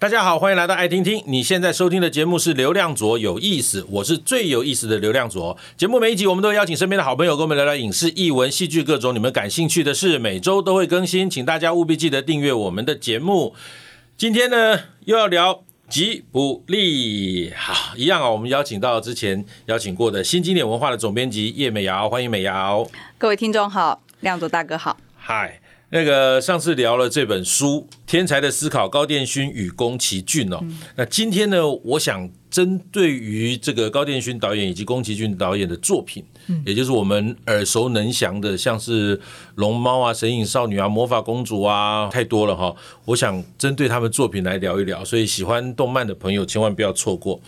大家好，欢迎来到爱听听。你现在收听的节目是流量左有意思，我是最有意思的流量左。节目每一集我们都会邀请身边的好朋友跟我们聊聊影视、艺文、戏剧各种你们感兴趣的事，每周都会更新，请大家务必记得订阅我们的节目。今天呢，又要聊吉卜力，好，一样啊，我们邀请到之前邀请过的新经典文化的总编辑叶美瑶，欢迎美瑶。各位听众好，亮左大哥好，嗨。那个上次聊了这本书《天才的思考》，高殿勋与宫崎骏哦。嗯、那今天呢，我想针对于这个高殿勋导演以及宫崎骏导演的作品，嗯、也就是我们耳熟能详的，像是《龙猫》啊、《神隐少女》啊、《魔法公主》啊，太多了哈。我想针对他们作品来聊一聊，所以喜欢动漫的朋友千万不要错过。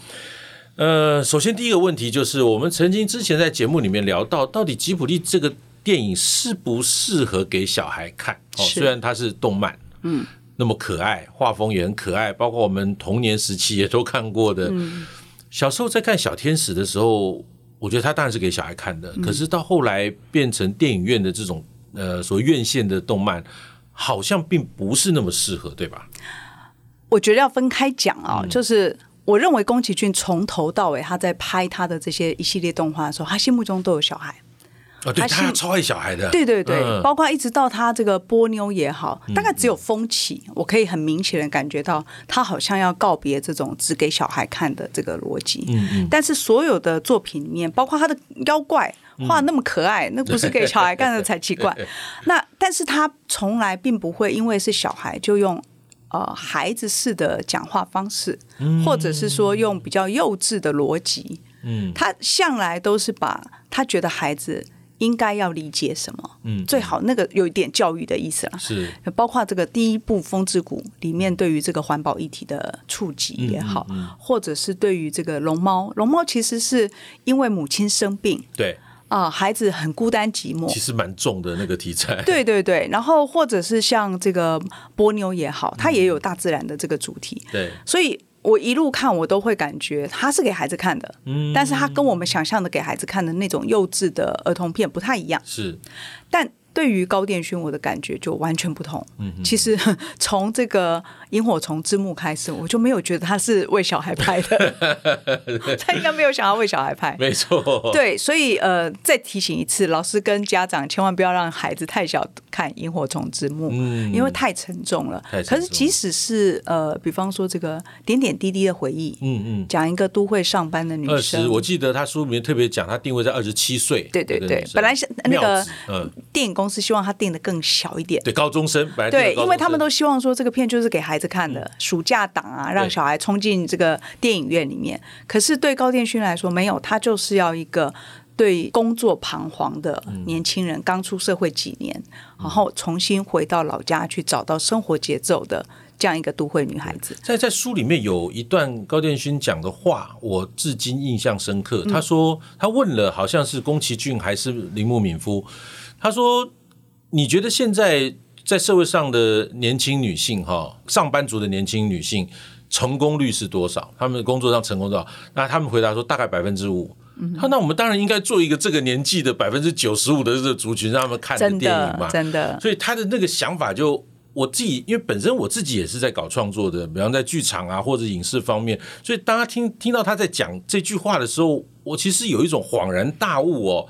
呃，首先第一个问题就是，我们曾经之前在节目里面聊到，到底吉卜力这个。电影适不适合给小孩看？哦，虽然它是动漫，嗯，那么可爱，画风也很可爱，包括我们童年时期也都看过的。嗯，小时候在看小天使的时候，我觉得它当然是给小孩看的。可是到后来变成电影院的这种呃所谓院线的动漫，好像并不是那么适合，对吧？我觉得要分开讲啊，就是我认为宫崎骏从头到尾他在拍他的这些一系列动画的时候，他心目中都有小孩。哦，对，他超爱小孩的，对对对，嗯、包括一直到他这个波妞也好，大概只有风起，嗯、我可以很明显的感觉到他好像要告别这种只给小孩看的这个逻辑。嗯嗯。但是所有的作品里面，包括他的妖怪画那么可爱，嗯、那不是给小孩看的才奇怪。那但是他从来并不会因为是小孩就用呃孩子式的讲话方式，嗯、或者是说用比较幼稚的逻辑。嗯。他向来都是把他觉得孩子。应该要理解什么？嗯，最好那个有一点教育的意思啦。是，包括这个第一部《风之谷》里面对于这个环保议题的触及也好，嗯嗯嗯、或者是对于这个龙猫，龙猫其实是因为母亲生病，对啊、呃，孩子很孤单寂寞，其实蛮重的那个题材。对对对，然后或者是像这个波妞也好，它也有大自然的这个主题。对、嗯，所以。我一路看，我都会感觉他是给孩子看的，嗯，但是他跟我们想象的给孩子看的那种幼稚的儿童片不太一样，是，但。对于高电勋，我的感觉就完全不同。嗯、其实 从这个《萤火虫之墓》开始，我就没有觉得他是为小孩拍的，他应该没有想要为小孩拍。没错。对，所以呃，再提醒一次，老师跟家长千万不要让孩子太小看《萤火虫之墓》，嗯，因为太沉重了。可是即使是呃，比方说这个点点滴滴的回忆，嗯嗯，讲一个都会上班的女生，我记得他书里面特别讲，他定位在二十七岁。对对对，本来是那个嗯电影公司希望他定的更小一点，对高中生，对，因为他们都希望说这个片就是给孩子看的，嗯、暑假档啊，让小孩冲进这个电影院里面。可是对高电勋来说，没有，他就是要一个对工作彷徨的年轻人，刚、嗯、出社会几年，然后重新回到老家去找到生活节奏的这样一个都会女孩子。在在书里面有一段高畑勋讲的话，我至今印象深刻。他说他问了，好像是宫崎骏还是铃木敏夫，他说。你觉得现在在社会上的年轻女性，哈，上班族的年轻女性成功率是多少？他们工作上成功多少？那他们回答说大概百分之五。他那我们当然应该做一个这个年纪的百分之九十五的这个族群，让他们看的电影嘛。真的。真的。所以他的那个想法就我自己，因为本身我自己也是在搞创作的，比方在剧场啊或者影视方面，所以当他听听到他在讲这句话的时候，我其实有一种恍然大悟哦，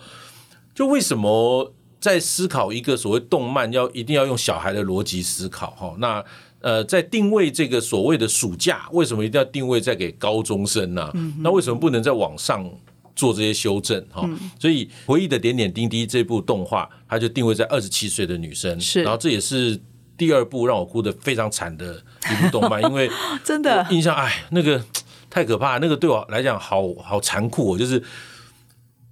就为什么？在思考一个所谓动漫要一定要用小孩的逻辑思考哈，那呃，在定位这个所谓的暑假，为什么一定要定位在给高中生呢？嗯、那为什么不能在网上做这些修正哈？嗯、所以回忆的点点滴滴这部动画，它就定位在二十七岁的女生，是，然后这也是第二部让我哭的非常惨的一部动漫，因为真的印象哎，那个太可怕，那个对我来讲好好残酷，就是。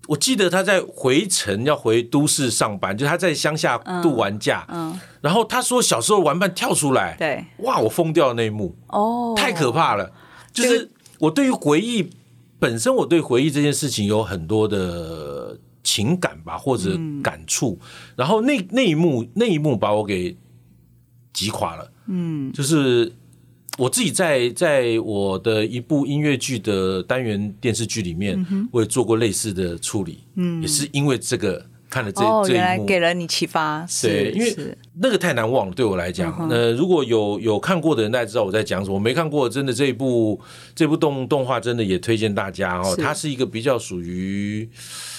我记得他在回城要回都市上班，就他在乡下度完假，嗯嗯、然后他说小时候玩伴跳出来，对，哇，我疯掉的那一幕，哦，太可怕了。就是我对于回忆本身，我对回忆这件事情有很多的情感吧，或者感触。嗯、然后那那一幕那一幕把我给击垮了，嗯，就是。我自己在在我的一部音乐剧的单元电视剧里面，我也做过类似的处理，嗯，也是因为这个看了这哦，这一幕，原来给了你启发，对，因为那个太难忘了，对我来讲。嗯、呃，如果有有看过的人，大家知道我在讲什么。我没看过，真的这一部这部动动画真的也推荐大家哦。它是一个比较属于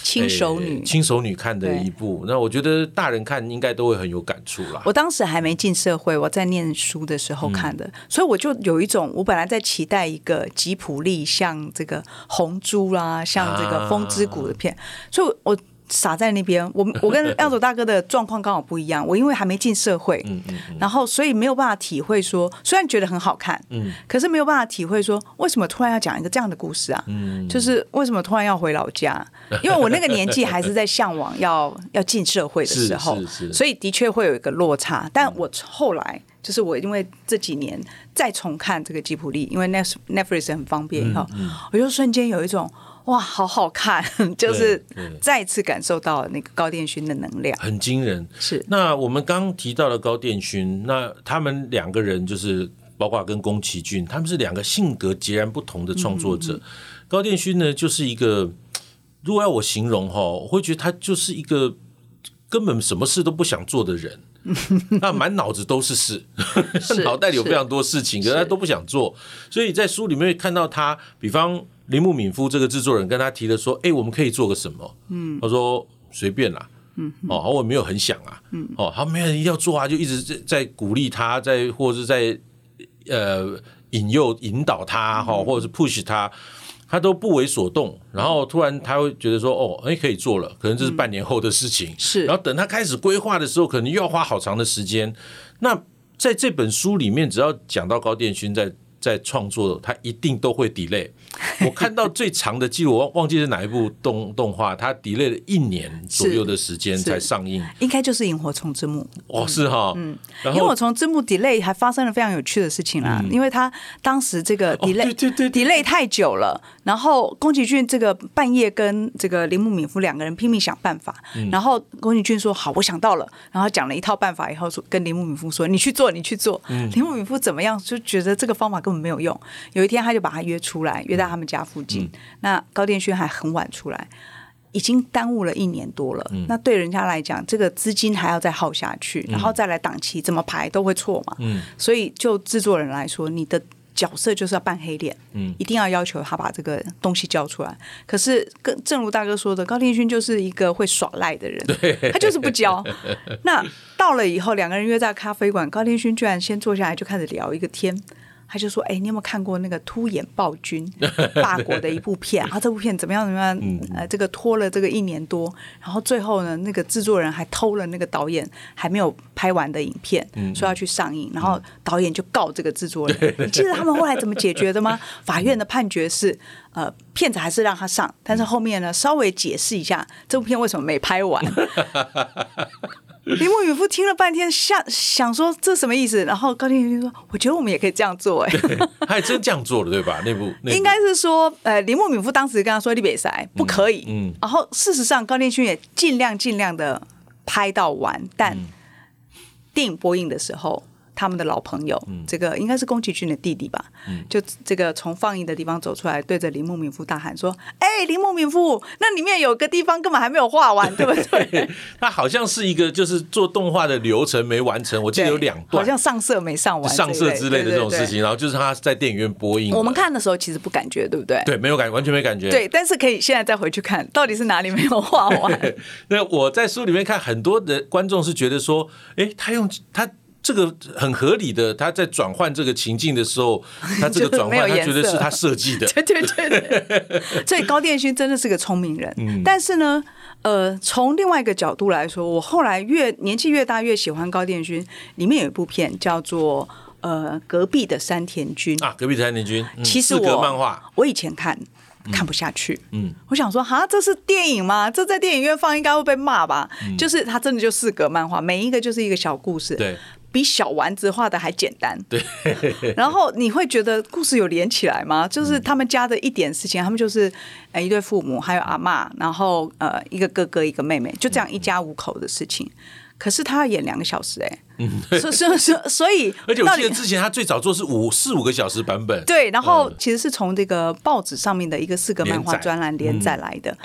轻熟女轻熟女看的一部，那我觉得大人看应该都会很有感触啦。我当时还没进社会，我在念书的时候看的，嗯、所以我就有一种，我本来在期待一个吉普力像这个红猪啦，像这个风之谷的片，啊、所以我。傻在那边，我 我跟耀祖大哥的状况刚好不一样。我因为还没进社会，嗯嗯嗯、然后所以没有办法体会说，虽然觉得很好看，嗯、可是没有办法体会说，为什么突然要讲一个这样的故事啊？嗯、就是为什么突然要回老家？因为我那个年纪还是在向往要要进社会的时候，所以的确会有一个落差。但我后来就是我因为这几年再重看这个吉普力，因为 Netflix 很方便以后，嗯嗯、我就瞬间有一种。哇，好好看！就是再次感受到那个高电勋的能量，很惊人。是那我们刚提到了高电勋，那他们两个人就是包括跟宫崎骏，他们是两个性格截然不同的创作者。嗯嗯嗯，高电勋呢，就是一个如果要我形容哈，我会觉得他就是一个根本什么事都不想做的人，那满脑子都是事，脑袋里有非常多事情，可是他都不想做。所以在书里面会看到他，比方。铃木敏夫这个制作人跟他提了说：“哎，我们可以做个什么？”嗯，他说：“随便啦。”嗯，哦，我没有很想啊。嗯，哦，他没有人一定要做啊，就一直在在鼓励他，在或者是在呃引诱引导他哈，或者是 push 他，他都不为所动。然后突然他会觉得说：“哦，哎，可以做了。”可能这是半年后的事情。是，然后等他开始规划的时候，可能又要花好长的时间。那在这本书里面，只要讲到高殿勋在。在创作，他一定都会 delay。我看到最长的记录，我忘忘记是哪一部动动画，他 delay 了一年左右的时间才上映。应该就是《萤火虫之墓》哦，是哈，嗯，《萤火虫之墓》delay 还发生了非常有趣的事情啦，因为他当时这个 delay 对对 delay 太久了，然后宫崎骏这个半夜跟这个铃木敏夫两个人拼命想办法，然后宫崎骏说好，我想到了，然后讲了一套办法以后说跟铃木敏夫说你去做，你去做。铃木敏夫怎么样就觉得这个方法更没有用。有一天，他就把他约出来，约到他们家附近。嗯、那高天勋还很晚出来，已经耽误了一年多了。嗯、那对人家来讲，这个资金还要再耗下去，然后再来档期怎么排都会错嘛。嗯、所以就制作人来说，你的角色就是要扮黑脸，嗯、一定要要求他把这个东西交出来。可是，跟正如大哥说的，高天勋就是一个会耍赖的人，他就是不交。那到了以后，两个人约在咖啡馆，高天勋居然先坐下来就开始聊一个天。他就说：“哎，你有没有看过那个《突眼暴君》法国的一部片啊？这部片怎么样？怎么样？呃，这个拖了这个一年多，然后最后呢，那个制作人还偷了那个导演还没有拍完的影片，说要去上映，然后导演就告这个制作人。你记得他们后来怎么解决的吗？法院的判决是，呃，片子还是让他上，但是后面呢，稍微解释一下这部片为什么没拍完。”铃木敏夫听了半天，想想说这什么意思？然后高天勋说：“我觉得我们也可以这样做。”哎，他还真这样做了，对吧？那部，应该是说，呃，林木敏夫当时跟他说：“你别塞，不可以。嗯”嗯，然后事实上，高天勋也尽量尽量的拍到完，但电影播映的时候。他们的老朋友，嗯、这个应该是宫崎骏的弟弟吧？嗯、就这个从放映的地方走出来，对着铃木敏夫大喊说：“哎，铃木敏夫，那里面有个地方根本还没有画完，对不对？” 他好像是一个就是做动画的流程没完成，我记得有两段，好像上色没上完，上色之类的这种事情。然后就是他在电影院播映，我们看的时候其实不感觉，对不对？对，没有感觉，完全没感觉。对，但是可以现在再回去看，到底是哪里没有画完？那我在书里面看，很多的观众是觉得说：“哎，他用他。”这个很合理的，他在转换这个情境的时候，他这个 转换，他觉得是他设计的。对对对对，所以高电勋真的是个聪明人。嗯、但是呢，呃，从另外一个角度来说，我后来越年纪越大，越喜欢高电勋。里面有一部片叫做呃《隔壁的山田君》啊，《隔壁的山田君》嗯、其实我漫画，我以前看看不下去。嗯，我想说，哈，这是电影吗？这在电影院放应该会被骂吧？嗯、就是它真的就四格漫画，每一个就是一个小故事。对。比小丸子画的还简单，对。然后你会觉得故事有连起来吗？就是他们家的一点事情，他们就是呃一对父母，还有阿妈，然后呃一个哥哥一个妹妹，就这样一家五口的事情。可是他要演两个小时，哎，所所所所以，而且我记得之前他最早做是五四五个小时版本，对。然后其实是从这个报纸上面的一个四个漫画专栏连载来的。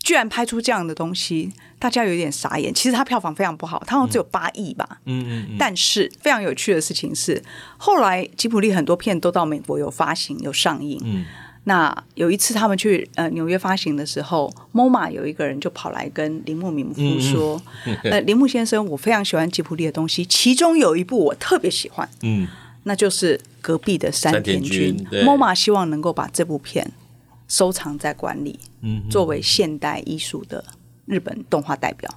居然拍出这样的东西，大家有点傻眼。其实它票房非常不好，它好像只有八亿吧。嗯嗯嗯。但是非常有趣的事情是，后来吉普力很多片都到美国有发行有上映。嗯。那有一次他们去呃纽约发行的时候，MoMA 有一个人就跑来跟铃木敏夫说：“嗯嗯呃，铃木先生，我非常喜欢吉普力的东西，其中有一部我特别喜欢。嗯。那就是隔壁的山田君。MoMA 希望能够把这部片。”收藏在馆里，作为现代艺术的日本动画代表。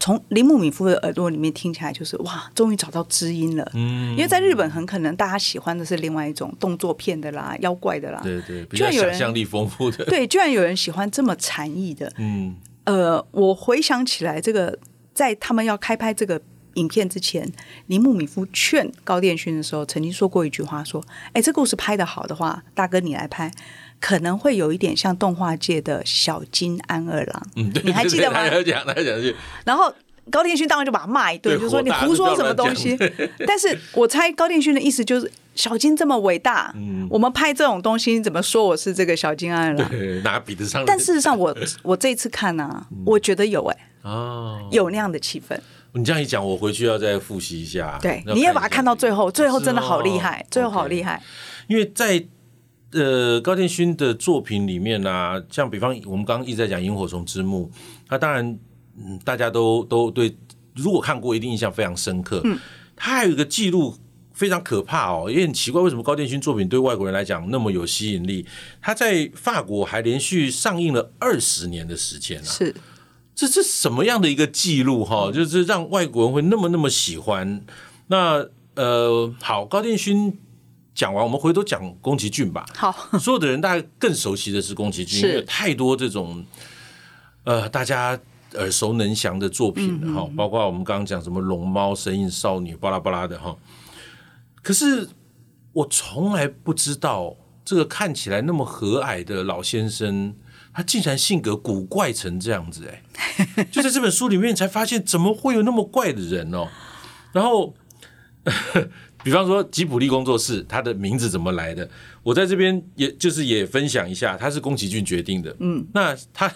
从铃木敏夫的耳朵里面听起来，就是哇，终于找到知音了。因为在日本，很可能大家喜欢的是另外一种动作片的啦，妖怪的啦。对对，比较想象力丰富的。对，居然有人喜欢这么禅意的。嗯，呃，我回想起来，这个在他们要开拍这个影片之前，铃木敏夫劝高电勋的时候，曾经说过一句话：说，哎，这故事拍得好的话，大哥你来拍。可能会有一点像动画界的小金安二郎，嗯，对，你还记得吗？讲，他讲然后高畑勋当然就把他骂一顿，就说你胡说什么东西。但是我猜高畑勋的意思就是小金这么伟大，嗯，我们拍这种东西，你怎么说我是这个小金安二郎？对，哪比得上？但事实上我，我我这次看呢、啊，我觉得有哎、欸，哦，有那样的气氛。你这样一讲，我回去要再复习一下。对，你也把它看到最后，最后真的好厉害，最后好厉害，因为在。呃，高畑勋的作品里面呢、啊，像比方我们刚刚一直在讲《萤火虫之墓》，那当然，嗯，大家都都对，如果看过一定印象非常深刻。嗯，他还有一个记录非常可怕哦，也很奇怪，为什么高畑勋作品对外国人来讲那么有吸引力？他在法国还连续上映了二十年的时间啊！是，这是什么样的一个记录哈？就是让外国人会那么那么喜欢。那呃，好，高畑勋。讲完，我们回头讲宫崎骏吧。好，所有的人大概更熟悉的是宫崎骏，因为有太多这种呃大家耳熟能详的作品哈、嗯，包括我们刚刚讲什么龙猫、神隐少女、巴拉巴拉的哈。可是我从来不知道，这个看起来那么和蔼的老先生，他竟然性格古怪成这样子哎！就在这本书里面才发现，怎么会有那么怪的人哦？然后。比方说吉普力工作室，它的名字怎么来的？我在这边也就是也分享一下，它是宫崎骏决定的。嗯，那他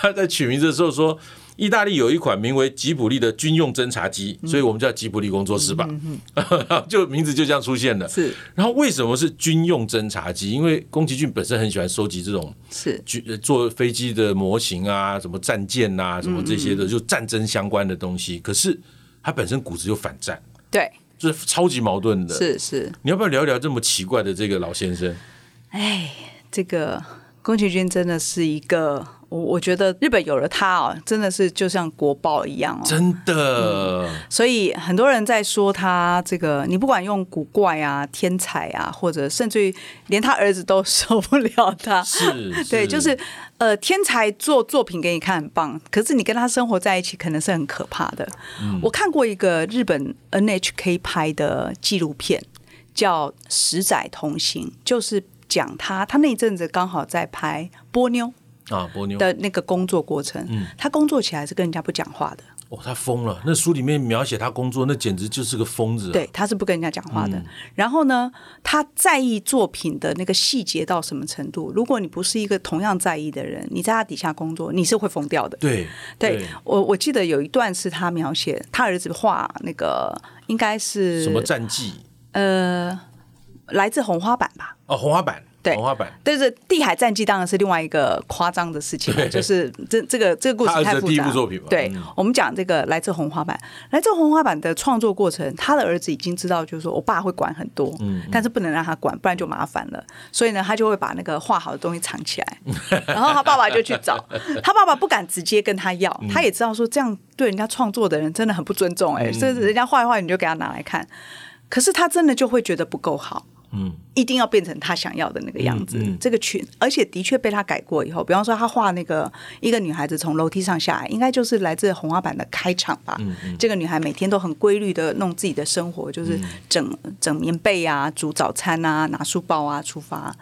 他 在取名字的时候说，意大利有一款名为吉普力的军用侦察机，所以我们叫吉普力工作室吧。嗯，就名字就这样出现了。是，然后为什么是军用侦察机？因为宫崎骏本身很喜欢收集这种是军做飞机的模型啊，什么战舰啊，什么这些的，就战争相关的东西。可是他本身骨子就反战。对。就是超级矛盾的，是是。你要不要聊一聊这么奇怪的这个老先生？哎，这个宫崎骏真的是一个，我我觉得日本有了他哦，真的是就像国宝一样哦，真的。嗯，所以很多人在说他这个，你不管用古怪啊、天才啊，或者甚至于连他儿子都受不了他，是，是对，就是。呃，天才做作品给你看很棒，可是你跟他生活在一起可能是很可怕的。嗯、我看过一个日本 NHK 拍的纪录片，叫《十载同行》，就是讲他他那阵子刚好在拍波妞啊波妞的那个工作过程。嗯，他工作起来是跟人家不讲话的。哦，他疯了！那书里面描写他工作，那简直就是个疯子啊。对，他是不跟人家讲话的。嗯。然后呢，他在意作品的那个细节到什么程度？如果你不是一个同样在意的人，你在他底下工作，你是会疯掉的。对，对，我我记得有一段是他描写他儿子画那个，应该是什么战绩？呃，来自红花板吧？哦，红花板。对，红花板，但是《地海战记》当然是另外一个夸张的事情，就是这这个这个故事太复杂。第一部作品对、嗯，我们讲这个来自红花板，来自红花板的创作过程，他的儿子已经知道，就是说我爸会管很多，嗯，但是不能让他管，不然就麻烦了。所以呢，他就会把那个画好的东西藏起来，然后他爸爸就去找，他爸爸不敢直接跟他要，他也知道说这样对人家创作的人真的很不尊重、欸，哎，甚至人家画一画你就给他拿来看，可是他真的就会觉得不够好。嗯，一定要变成他想要的那个样子。嗯嗯、这个群，而且的确被他改过以后，比方说他画那个一个女孩子从楼梯上下来，应该就是来自红花板的开场吧。这个女孩每天都很规律的弄自己的生活，就是整整棉被啊，煮早餐啊，拿书包啊出发。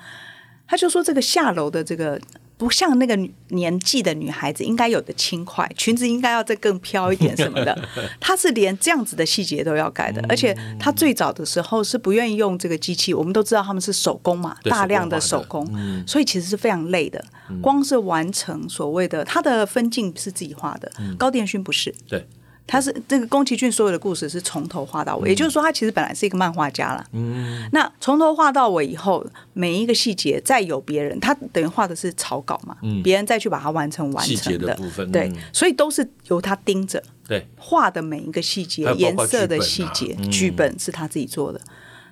他就说这个下楼的这个。不像那个年纪的女孩子应该有的轻快，裙子应该要再更飘一点什么的。她是连这样子的细节都要改的，而且她最早的时候是不愿意用这个机器。我们都知道他们是手工嘛，大量的手工，所以其实是非常累的。光是完成所谓的她的分镜是自己画的，高电勋不是。对。他是这个宫崎骏所有的故事是从头画到尾，嗯、也就是说，他其实本来是一个漫画家了。嗯，那从头画到尾以后，每一个细节再有别人，他等于画的是草稿嘛，嗯、别人再去把它完成完成的，的部分，对，嗯、所以都是由他盯着，对，画的每一个细节、颜色的细节，嗯、剧本是他自己做的，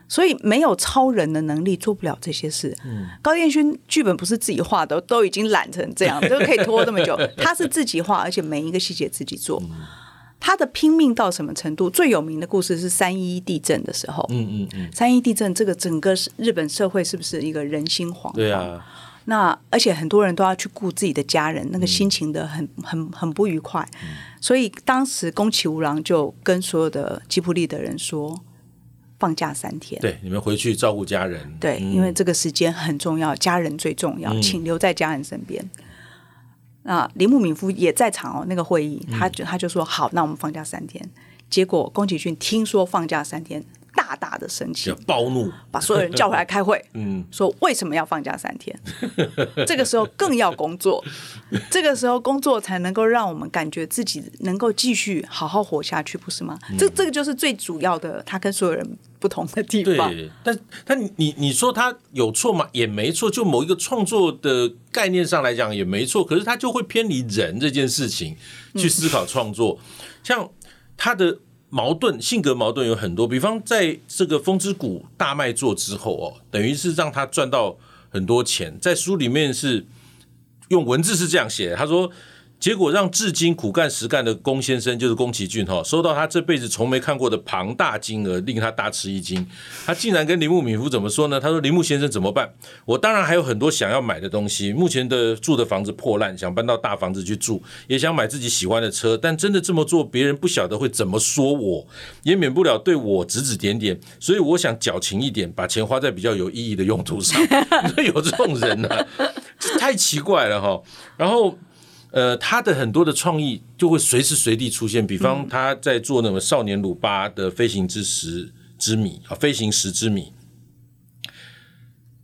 所以没有超人的能力做不了这些事。嗯，高彦勋剧本不是自己画的，都已经懒成这样，都可以拖这么久，他是自己画，而且每一个细节自己做。嗯他的拼命到什么程度？最有名的故事是三一一地震的时候。嗯嗯嗯。三一地震，这个整个日本社会是不是一个人心惶惶？对啊。那而且很多人都要去顾自己的家人，那个心情的很很很不愉快。嗯、所以当时宫崎吾郎就跟所有的吉普力的人说：“放假三天，对，你们回去照顾家人。对，嗯、因为这个时间很重要，家人最重要，请留在家人身边。嗯”那铃木敏夫也在场哦，那个会议，他就他就说好，那我们放假三天。结果宫崎骏听说放假三天，大大的生气，暴怒，把所有人叫回来开会。嗯，说为什么要放假三天？这个时候更要工作，这个时候工作才能够让我们感觉自己能够继续好好活下去，不是吗？这这个就是最主要的，他跟所有人不同的地方。对，但但你你说他有错吗？也没错，就某一个创作的概念上来讲也没错，可是他就会偏离人这件事情去思考创作，嗯、像他的。矛盾，性格矛盾有很多，比方在这个风之谷大卖座之后哦，等于是让他赚到很多钱。在书里面是用文字是这样写的，他说。结果让至今苦干实干的宫先生，就是宫崎骏哈，收到他这辈子从没看过的庞大金额，令他大吃一惊。他竟然跟铃木敏夫怎么说呢？他说：“铃木先生怎么办？我当然还有很多想要买的东西。目前的住的房子破烂，想搬到大房子去住，也想买自己喜欢的车。但真的这么做，别人不晓得会怎么说我，也免不了对我指指点点。所以我想矫情一点，把钱花在比较有意义的用途上。有这种人呢、啊，太奇怪了哈。然后。呃，他的很多的创意就会随时随地出现，比方他在做那个少年鲁巴的飞行之石之谜啊，飞行石之谜，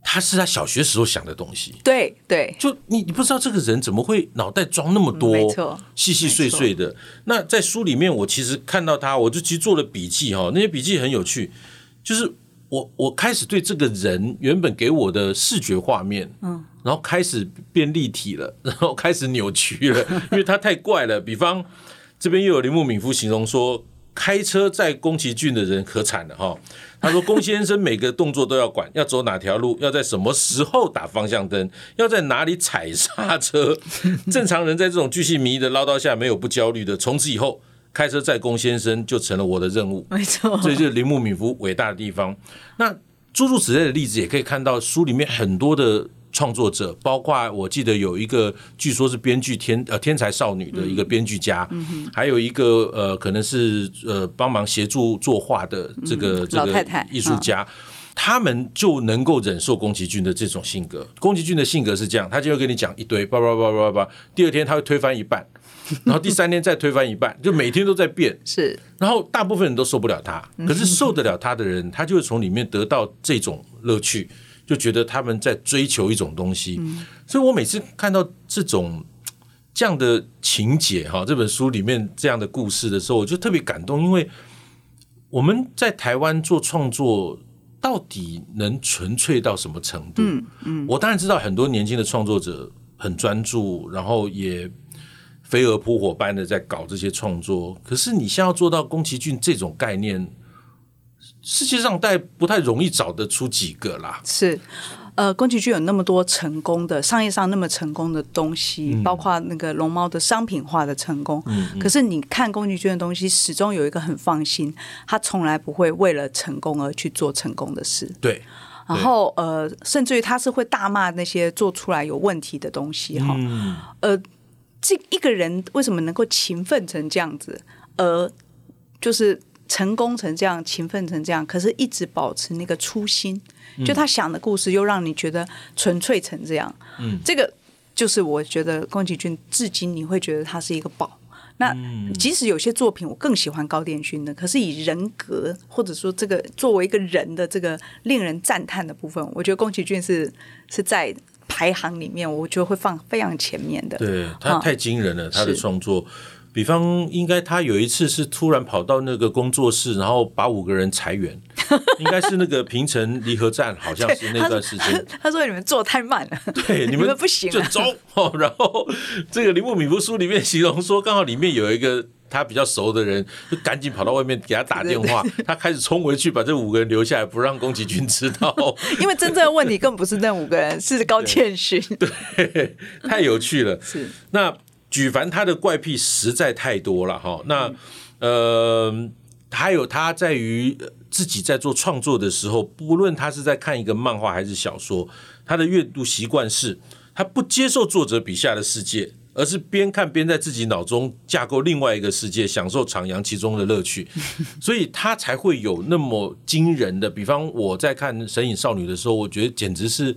他是他小学时候想的东西。对对，就你你不知道这个人怎么会脑袋装那么多，没错，细细碎碎的。那在书里面，我其实看到他，我就其实做了笔记哈，那些笔记很有趣，就是。我我开始对这个人原本给我的视觉画面，嗯，然后开始变立体了，然后开始扭曲了，因为他太怪了。比方这边又有铃木敏夫形容说，开车载宫崎骏的人可惨了哈。他说宫先生每个动作都要管，要走哪条路，要在什么时候打方向灯，要在哪里踩刹车。正常人在这种巨细靡遗的唠叨下没有不焦虑的。从此以后。开车载宫先生就成了我的任务，没错，这就是铃木敏夫伟大的地方。那诸如此类的例子也可以看到书里面很多的创作者，包括我记得有一个据说是编剧天呃天才少女的一个编剧家，嗯、还有一个呃可能是呃帮忙协助作画的这个、嗯、这个艺术家，他们就能够忍受宫崎骏的这种性格。宫崎骏的性格是这样，他就会跟你讲一堆叭叭叭叭叭，第二天他会推翻一半。然后第三天再推翻一半，就每天都在变。是，然后大部分人都受不了他，可是受得了他的人，他就会从里面得到这种乐趣，就觉得他们在追求一种东西。所以我每次看到这种这样的情节哈，这本书里面这样的故事的时候，我就特别感动，因为我们在台湾做创作，到底能纯粹到什么程度？嗯嗯，我当然知道很多年轻的创作者很专注，然后也。飞蛾扑火般的在搞这些创作，可是你现在要做到宫崎骏这种概念，世界上大概不太容易找得出几个啦。是，呃，宫崎骏有那么多成功的商业上那么成功的东西，嗯、包括那个龙猫的商品化的成功。嗯嗯、可是你看宫崎骏的东西，始终有一个很放心，他从来不会为了成功而去做成功的事。对。然后呃，甚至于他是会大骂那些做出来有问题的东西哈。嗯、呃。这一个人为什么能够勤奋成这样子？而就是成功成这样，勤奋成这样，可是一直保持那个初心，就他想的故事又让你觉得纯粹成这样。嗯，这个就是我觉得宫崎骏至今你会觉得他是一个宝。那即使有些作品我更喜欢高畑勋的，可是以人格或者说这个作为一个人的这个令人赞叹的部分，我觉得宫崎骏是是在排行里面，我觉得会放非常前面的。对，他太惊人了，他的创作。比方，应该他有一次是突然跑到那个工作室，然后把五个人裁员，应该是那个平城离合站，好像是那段时间。他说：“你们做太慢了，对，你们，不行，就走。”然后这个铃木敏夫书里面形容说，刚好里面有一个他比较熟的人，就赶紧跑到外面给他打电话，他开始冲回去把这五个人留下来，不让宫崎骏知道。因为真正的问题根本不是那五个人，是高畑勋。对，太有趣了。是那。举凡他的怪癖实在太多了哈，那呃，还有他在于自己在做创作的时候，不论他是在看一个漫画还是小说，他的阅读习惯是，他不接受作者笔下的世界，而是边看边在自己脑中架构另外一个世界，享受徜徉其中的乐趣，所以他才会有那么惊人的。比方我在看《神隐少女》的时候，我觉得简直是。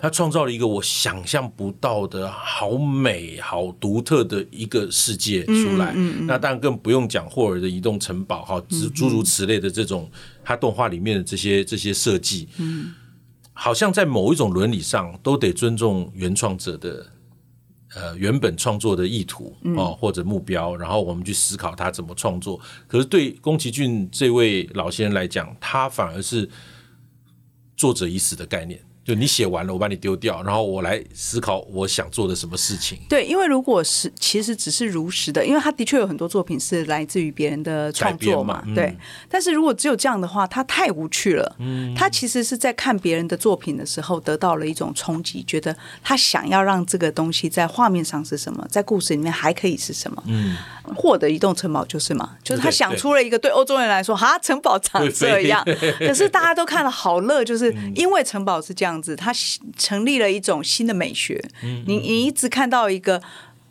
他创造了一个我想象不到的好美好独特的一个世界出来。嗯嗯嗯、那当然更不用讲霍尔的移动城堡哈，诸诸如此类的这种他动画里面的这些这些设计，嗯，好像在某一种伦理上都得尊重原创者的呃原本创作的意图哦或者目标，然后我们去思考他怎么创作。可是对宫崎骏这位老先生来讲，他反而是作者已死的概念。就你写完了，我把你丢掉，然后我来思考我想做的什么事情。对，因为如果是其实只是如实的，因为他的确有很多作品是来自于别人的创作嘛，嗯、对。但是如果只有这样的话，他太无趣了。嗯，他其实是在看别人的作品的时候得到了一种冲击，觉得他想要让这个东西在画面上是什么，在故事里面还可以是什么。嗯，霍尔的移动城堡就是嘛，就是他想出了一个对欧洲人来说，哈，城堡长这样，可是大家都看了好乐，就是 因为城堡是这样。这样子，他成立了一种新的美学。嗯嗯，你你一直看到一个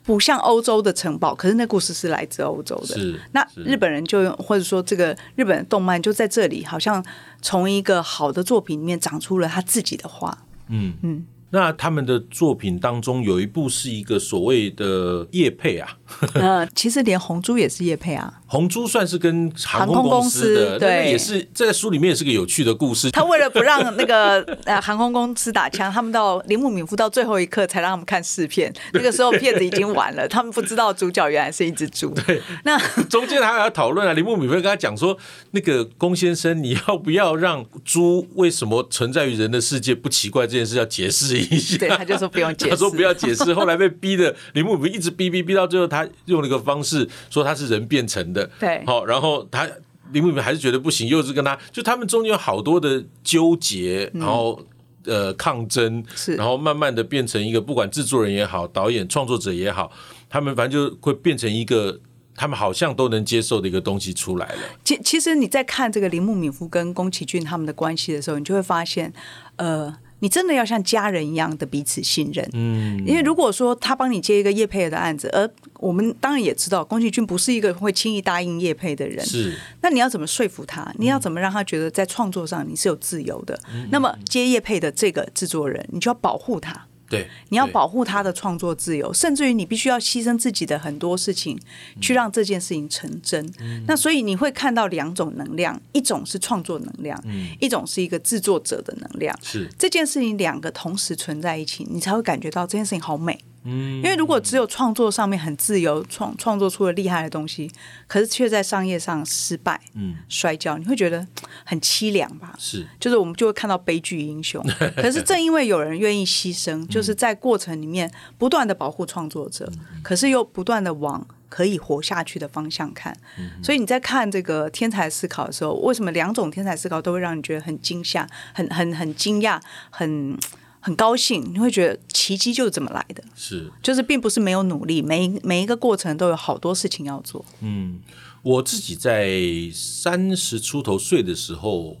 不像欧洲的城堡，可是那故事是来自欧洲的。是，那日本人就用，或者说这个日本的动漫就在这里，好像从一个好的作品里面长出了他自己的花。嗯嗯。那他们的作品当中有一部是一个所谓的叶配啊，呃，其实连红猪也是叶配啊。红猪算是跟航空公司的，对，也是这个书里面也是个有趣的故事。他为了不让那个呃航空公司打枪，他们到铃木敏夫到最后一刻才让他们看试片，那个时候片子已经完了，他们不知道主角原来是一只猪。对，那中间还要讨论啊，铃木敏夫跟他讲说，那个龚先生，你要不要让猪为什么存在于人的世界不奇怪这件事要解释一下？对，他就说不用解释，他说不要解释。后来被逼的铃木敏夫一直逼逼逼到最后，他用了一个方式说他是人变成的。对，好，然后他铃木还是觉得不行，又是跟他就他们中间有好多的纠结，然后呃抗争，是，然后慢慢的变成一个不管制作人也好，导演创作者也好，他们反正就会变成一个他们好像都能接受的一个东西出来了。其其实你在看这个铃木敏夫跟宫崎骏他们的关系的时候，你就会发现，呃。你真的要像家人一样的彼此信任，嗯，因为如果说他帮你接一个叶佩的案子，而我们当然也知道宫崎骏不是一个会轻易答应叶佩的人，是，那你要怎么说服他？你要怎么让他觉得在创作上你是有自由的？嗯，那么接叶佩的这个制作人，你就要保护他。对，你要保护他的创作自由，甚至于你必须要牺牲自己的很多事情，去让这件事情成真。嗯、那所以你会看到两种能量，一种是创作能量，嗯、一种是一个制作者的能量。是这件事情两个同时存在一起，你才会感觉到这件事情好美。嗯，因为如果只有创作上面很自由，创创作出了厉害的东西，可是却在商业上失败，嗯，摔跤，你会觉得很凄凉吧？是，就是我们就会看到悲剧英雄。可是正因为有人愿意牺牲，就是在过程里面不断的保护创作者，嗯、可是又不断的往可以活下去的方向看。嗯、所以你在看这个天才思考的时候，为什么两种天才思考都会让你觉得很惊吓、很很很惊讶、很？很高兴，你会觉得奇迹就是这么来的，是，就是并不是没有努力，每每一个过程都有好多事情要做。嗯，我自己在三十出头岁的时候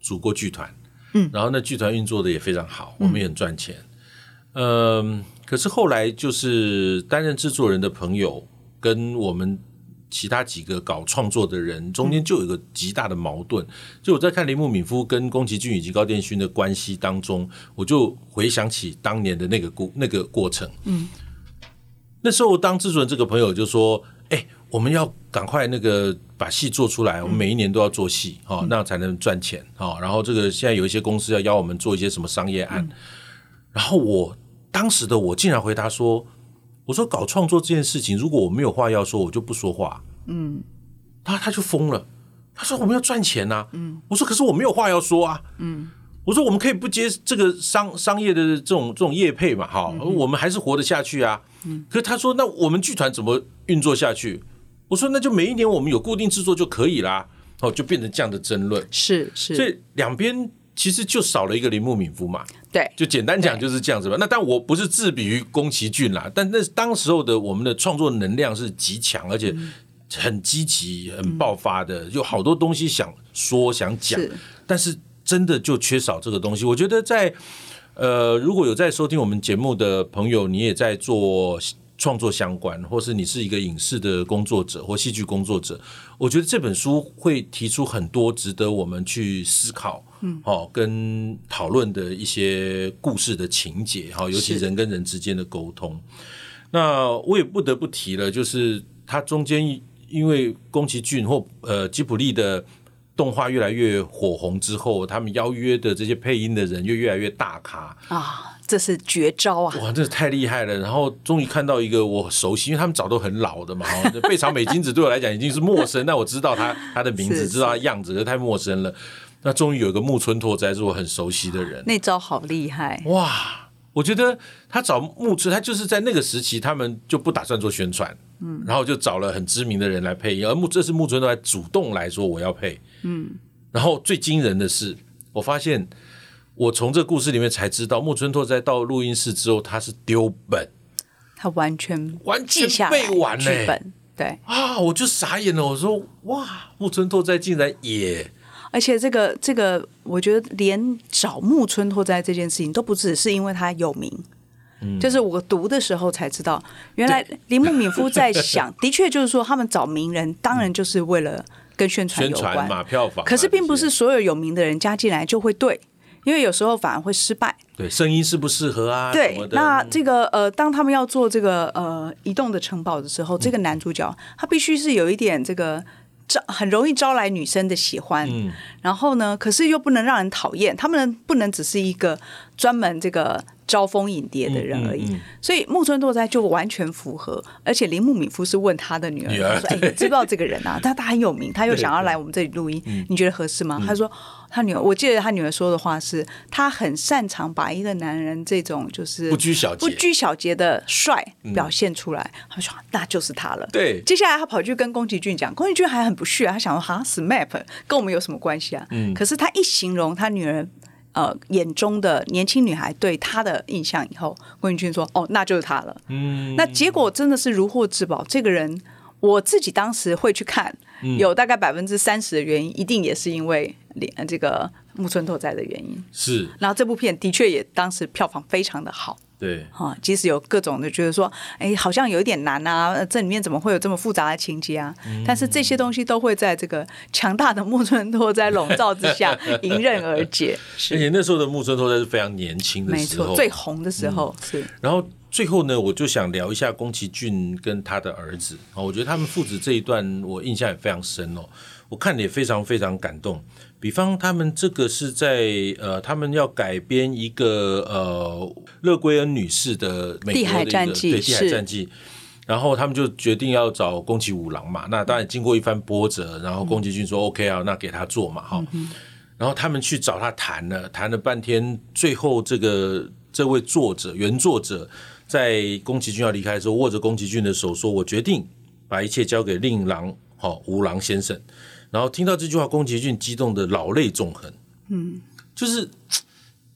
组过剧团，嗯，然后那剧团运作的也非常好，我们也很赚钱，嗯、呃，可是后来就是担任制作人的朋友跟我们其他几个搞创作的人中间就有一个极大的矛盾。就我在看铃木敏夫跟宫崎骏以及高电勋的关系当中，我就回想起当年的那个过那个过程。嗯，那时候当制作人这个朋友就说：“哎，我们要赶快那个把戏做出来，我们每一年都要做戏，哦，那样才能赚钱，哦。然后这个现在有一些公司要邀我们做一些什么商业案，然后我当时的我竟然回答说。”我说搞创作这件事情，如果我没有话要说，我就不说话。嗯，他他就疯了。他说我们要赚钱呐。嗯，我说可是我没有话要说啊。嗯，我说我们可以不接这个商商业的这种这种业配嘛，哈，我们还是活得下去啊。嗯，可是他说那我们剧团怎么运作下去？我说那就每一年我们有固定制作就可以啦。哦，就变成这样的争论。是是，所以两边。其实就少了一个铃木敏夫嘛，对，就简单讲就是这样子吧。那但我不是自比于宫崎骏啦，但那当时候的我们的创作能量是极强，而且很积极、很爆发的，有好多东西想说想讲，但是真的就缺少这个东西。我觉得在呃，如果有在收听我们节目的朋友，你也在做。创作相关，或是你是一个影视的工作者或戏剧工作者，我觉得这本书会提出很多值得我们去思考，嗯，好，跟讨论的一些故事的情节，哈，尤其人跟人之间的沟通。那我也不得不提了，就是它中间因为宫崎骏或呃吉卜力的动画越来越火红之后，他们邀约的这些配音的人就越来越大咖啊。这是绝招啊！哇，这是太厉害了！然后终于看到一个我熟悉，因为他们早都很老的嘛。贝草美金子对我来讲已经是陌生，但我知道他他的名字，知道他样子，可是太陌生了。那终于有一个木村拓哉是我很熟悉的人，那招好厉害！哇，我觉得他找木村，他就是在那个时期，他们就不打算做宣传，嗯，然后就找了很知名的人来配音，而木这是木村拓哉主动来说我要配，嗯，然后最惊人的是，我发现。我从这故事里面才知道，木村拓哉到录音室之后，他是丢本，他完全完全背完了剧本，对。啊，我就傻眼了。我说哇，木村拓哉竟然也，而且这个这个，我觉得连找木村拓哉这件事情都不只是因为他有名，嗯，就是我读的时候才知道，原来铃木敏夫在想，的确就是说，他们找名人，当然就是为了跟宣传有关，嘛，票房，可是并不是所有有名的人加进来就会对。因为有时候反而会失败，对，声音适不适合啊？对，那这个呃，当他们要做这个呃移动的城堡的时候，这个男主角他必须是有一点这个招，很容易招来女生的喜欢，嗯，然后呢，可是又不能让人讨厌，他们不能只是一个专门这个。招蜂引蝶的人而已，嗯嗯嗯、所以木村拓哉就完全符合。而且铃木敏夫是问他的女儿，女儿说：“哎，你知不知道这个人啊？他他很有名，他又想要来我们这里录音，你觉得合适吗？”嗯、他说：“他女儿，我记得他女儿说的话是，他很擅长把一个男人这种就是不拘小节、不拘小节的帅表现出来。嗯”他说：“那就是他了。”对。接下来他跑去跟宫崎骏讲，宫崎骏还很不屑，他想说：“哈，SMAP 跟我们有什么关系啊？”嗯。可是他一形容他女儿。呃，眼中的年轻女孩对他的印象以后，宫崎骏说：“哦，那就是他了。”嗯，那结果真的是如获至宝。这个人，我自己当时会去看，有大概百分之三十的原因，一定也是因为这个木村拓哉的原因。是，然后这部片的确也当时票房非常的好。对，哈，即使有各种的觉得说，哎，好像有一点难啊，这里面怎么会有这么复杂的情节啊？嗯、但是这些东西都会在这个强大的木村拓哉笼罩之下 迎刃而解。而且那时候的木村拓哉是非常年轻的时候，没错，最红的时候、嗯、是。然后最后呢，我就想聊一下宫崎骏跟他的儿子啊，我觉得他们父子这一段我印象也非常深哦，我看的也非常非常感动。比方，他们这个是在呃，他们要改编一个呃，勒圭恩女士的美国的一个地海战记，对，地海战记，然后他们就决定要找宫崎五郎嘛。那当然经过一番波折，然后宫崎骏说 OK 啊，那给他做嘛，哈。然后他们去找他谈了，谈了半天，最后这个这位作者原作者在宫崎骏要离开的时候，握着宫崎骏的手说：“我决定把一切交给令郎，好五郎先生。”然后听到这句话，宫崎骏激动的老泪纵横。嗯，就是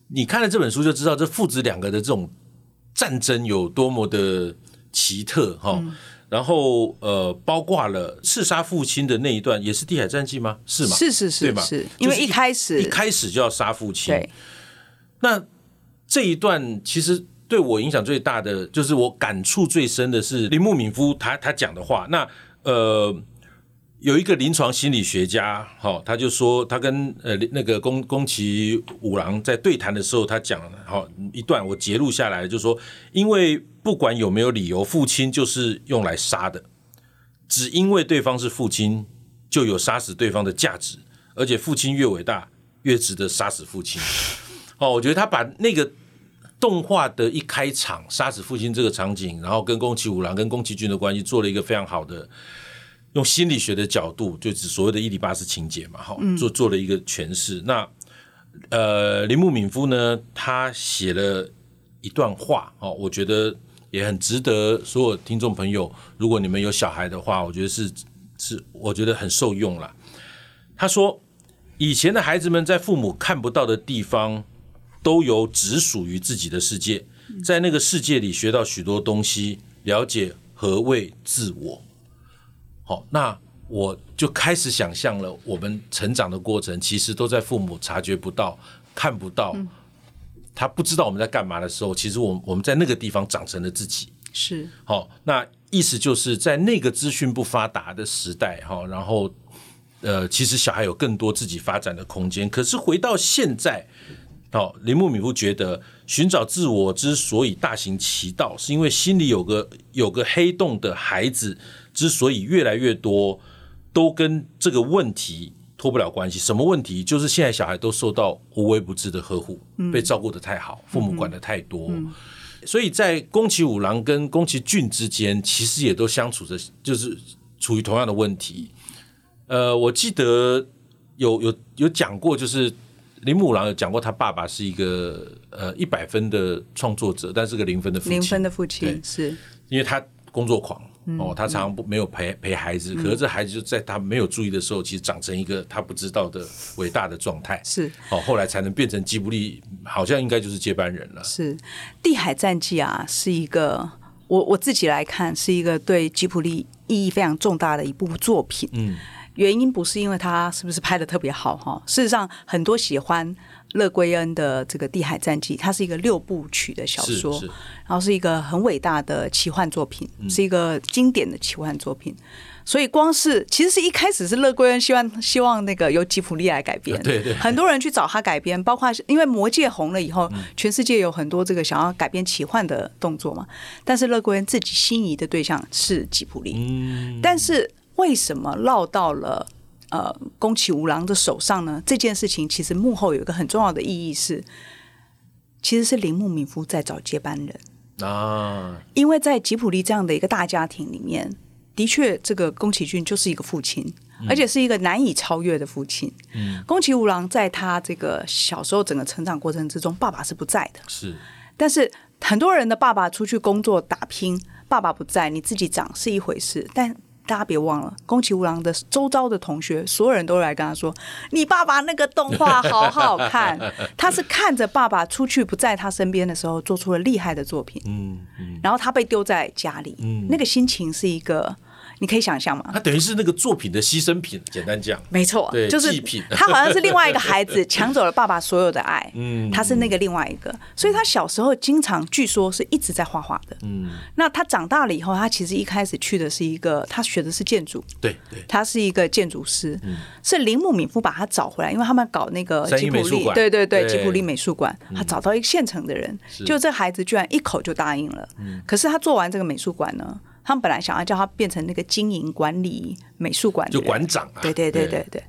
你看了这本书就知道，这父子两个的这种战争有多么的奇特哈。嗯、然后呃，包括了刺杀父亲的那一段，也是《地海战记》吗？是吗？是是是，对吧？是因为一开始一开始就要杀父亲。对。那这一段其实对我影响最大的，就是我感触最深的是铃木敏夫他他讲的话。那呃，有一个临床心理学家，哈，他就说他跟呃那个宫宫崎五郎在对谈的时候，他讲了好一段，我截录下来，就说，因为不管有没有理由，父亲就是用来杀的，只因为对方是父亲，就有杀死对方的价值，而且父亲越伟大，越值得杀死父亲。哦，我觉得他把那个。动画的一开场杀死父亲这个场景，然后跟宫崎五郎跟宫崎骏的关系做了一个非常好的用心理学的角度，就是所谓的伊底巴斯情节嘛，哈，做做了一个诠释。那呃，铃木敏夫呢，他写了一段话，哦，我觉得也很值得所有听众朋友，如果你们有小孩的话，我觉得是是，我觉得很受用了。他说，以前的孩子们在父母看不到的地方。都有只属于自己的世界，在那个世界里学到许多东西，了解何谓自我。好，那我就开始想象了，我们成长的过程其实都在父母察觉不到、看不到，他不知道我们在干嘛的时候，其实我我们在那个地方长成了自己。是，好，那意思就是在那个资讯不发达的时代，哈，然后呃，其实小孩有更多自己发展的空间。可是回到现在。好，铃木敏夫觉得寻找自我之所以大行其道，是因为心里有个有个黑洞的孩子，之所以越来越多，都跟这个问题脱不了关系。什么问题？就是现在小孩都受到无微不至的呵护，被照顾的太好，父母管的太多，所以在宫崎五郎跟宫崎骏之间，其实也都相处着，就是处于同样的问题。呃，我记得有有有讲过，就是。铃木五郎有讲过，他爸爸是一个呃一百分的创作者，但是个零分的父亲。零分的父亲是，因为他工作狂、嗯、哦，他常常不没有陪陪孩子，嗯、可是这孩子就在他没有注意的时候，其实长成一个他不知道的伟大的状态。是哦，后来才能变成吉卜力，好像应该就是接班人了。是《地海战记》啊，是一个我我自己来看是一个对吉卜力意义非常重大的一部作品。嗯。原因不是因为他是不是拍的特别好哈，事实上很多喜欢乐圭恩的这个《地海战记》，它是一个六部曲的小说，然后是一个很伟大的奇幻作品，是一个经典的奇幻作品。所以光是其实是一开始是勒圭恩希望希望那个由吉普力来改编，对对，很多人去找他改编，包括因为《魔戒》红了以后，全世界有很多这个想要改编奇幻的动作嘛，但是勒圭恩自己心仪的对象是吉普力，但是。为什么落到了呃宫崎吾郎的手上呢？这件事情其实幕后有一个很重要的意义是，其实是铃木敏夫在找接班人啊。因为在吉普力这样的一个大家庭里面，的确这个宫崎骏就是一个父亲，而且是一个难以超越的父亲。嗯，宫崎吾郎在他这个小时候整个成长过程之中，爸爸是不在的。是，但是很多人的爸爸出去工作打拼，爸爸不在，你自己长是一回事，但。大家别忘了，宫崎吾郎的周遭的同学，所有人都来跟他说：“你爸爸那个动画好好看。”他是看着爸爸出去不在他身边的时候，做出了厉害的作品。嗯嗯，然后他被丢在家里，嗯，那个心情是一个。你可以想象吗？他等于是那个作品的牺牲品，简单讲，没错，对，就是他好像是另外一个孩子 抢走了爸爸所有的爱，嗯，他是那个另外一个，所以他小时候经常据说是一直在画画的，嗯，那他长大了以后，他其实一开始去的是一个，他学的是建筑，对对，他是一个建筑师，是铃木敏夫把他找回来，因为他们搞那个吉普力，对对对，吉普力美术馆，他找到一个现成的人，就这孩子居然一口就答应了，可是他做完这个美术馆呢？他们本来想要叫他变成那个经营管理美术馆的就馆长啊，对对对对对。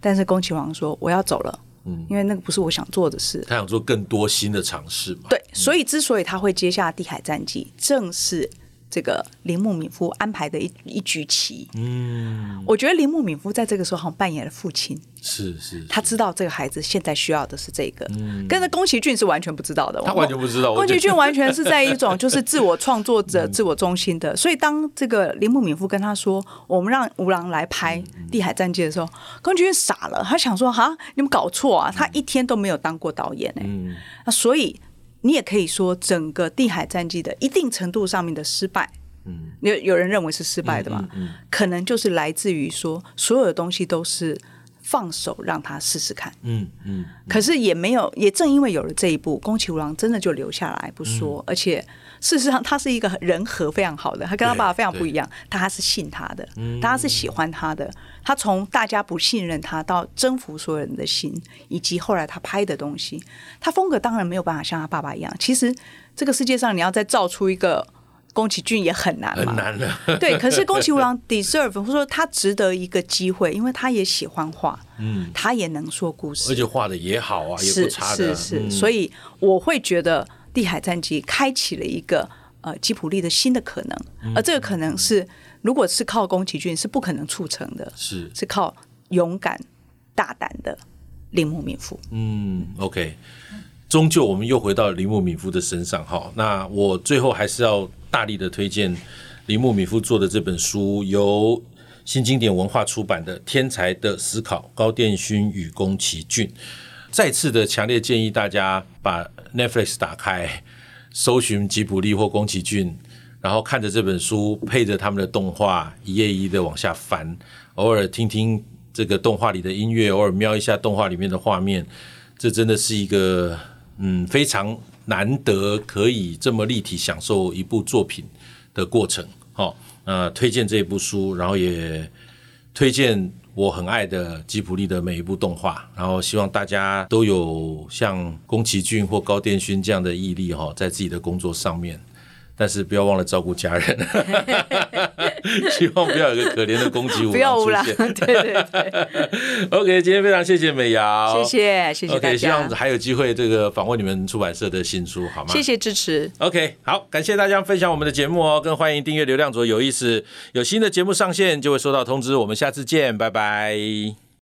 但是宫崎王说我要走了，嗯，因为那个不是我想做的事。他想做更多新的尝试嘛。对，所以之所以他会接下《地海战记》，正是。这个铃木敏夫安排的一一局棋，嗯，我觉得铃木敏夫在这个时候好像扮演了父亲，是是，他知道这个孩子现在需要的是这个，嗯，跟着宫崎骏是完全不知道的，他完全不知道，宫崎骏完全是在一种就是自我创作者、自我中心的，所以当这个铃木敏夫跟他说我们让吴郎来拍《地海战记》的时候，宫崎骏傻了，他想说哈，你们搞错啊，他一天都没有当过导演哎，嗯，那所以。你也可以说，整个《地海战记》的一定程度上面的失败，嗯，有有人认为是失败的嘛？嗯，可能就是来自于说，所有的东西都是放手让他试试看。嗯嗯。嗯，可是也没有，也正因为有了这一步，宫崎吾郎真的就留下来不说，嗯、而且事实上他是一个人和非常好的，他跟他爸爸非常不一样，他是信他的，他是喜欢他的。他从大家不信任他到征服所有人的心，以及后来他拍的东西，他风格当然没有办法像他爸爸一样。其实这个世界上你要再造出一个。宫崎骏也很难嘛，很难的。对，可是宫崎吾郎 deserve，或者说他值得一个机会，因为他也喜欢画，嗯，他也能说故事，而且画的也好啊，也不差的。是是是，所以我会觉得《地海战记》开启了一个呃吉普力的新的可能，而这个可能是如果是靠宫崎骏是不可能促成的，是是靠勇敢大胆的铃木敏夫。嗯，OK。终究我们又回到铃木敏夫的身上哈，那我最后还是要大力的推荐铃木敏夫做的这本书，由新经典文化出版的《天才的思考》，高畑勋与宫崎骏。再次的强烈建议大家把 Netflix 打开，搜寻吉卜力或宫崎骏，然后看着这本书，配着他们的动画，一页一页的往下翻，偶尔听听这个动画里的音乐，偶尔瞄一下动画里面的画面，这真的是一个。嗯，非常难得可以这么立体享受一部作品的过程。好，呃，推荐这部书，然后也推荐我很爱的吉卜力的每一部动画，然后希望大家都有像宫崎骏或高电勋这样的毅力哈，在自己的工作上面。但是不要忘了照顾家人，希望不要有个可怜的宫崎吾郎出现。对对对。OK，今天非常谢谢美瑶，谢谢谢谢 OK，希望还有机会这个访问你们出版社的新书，好吗？谢谢支持。OK，好，感谢大家分享我们的节目哦，更欢迎订阅流量左有意思，有新的节目上线就会收到通知。我们下次见，拜拜。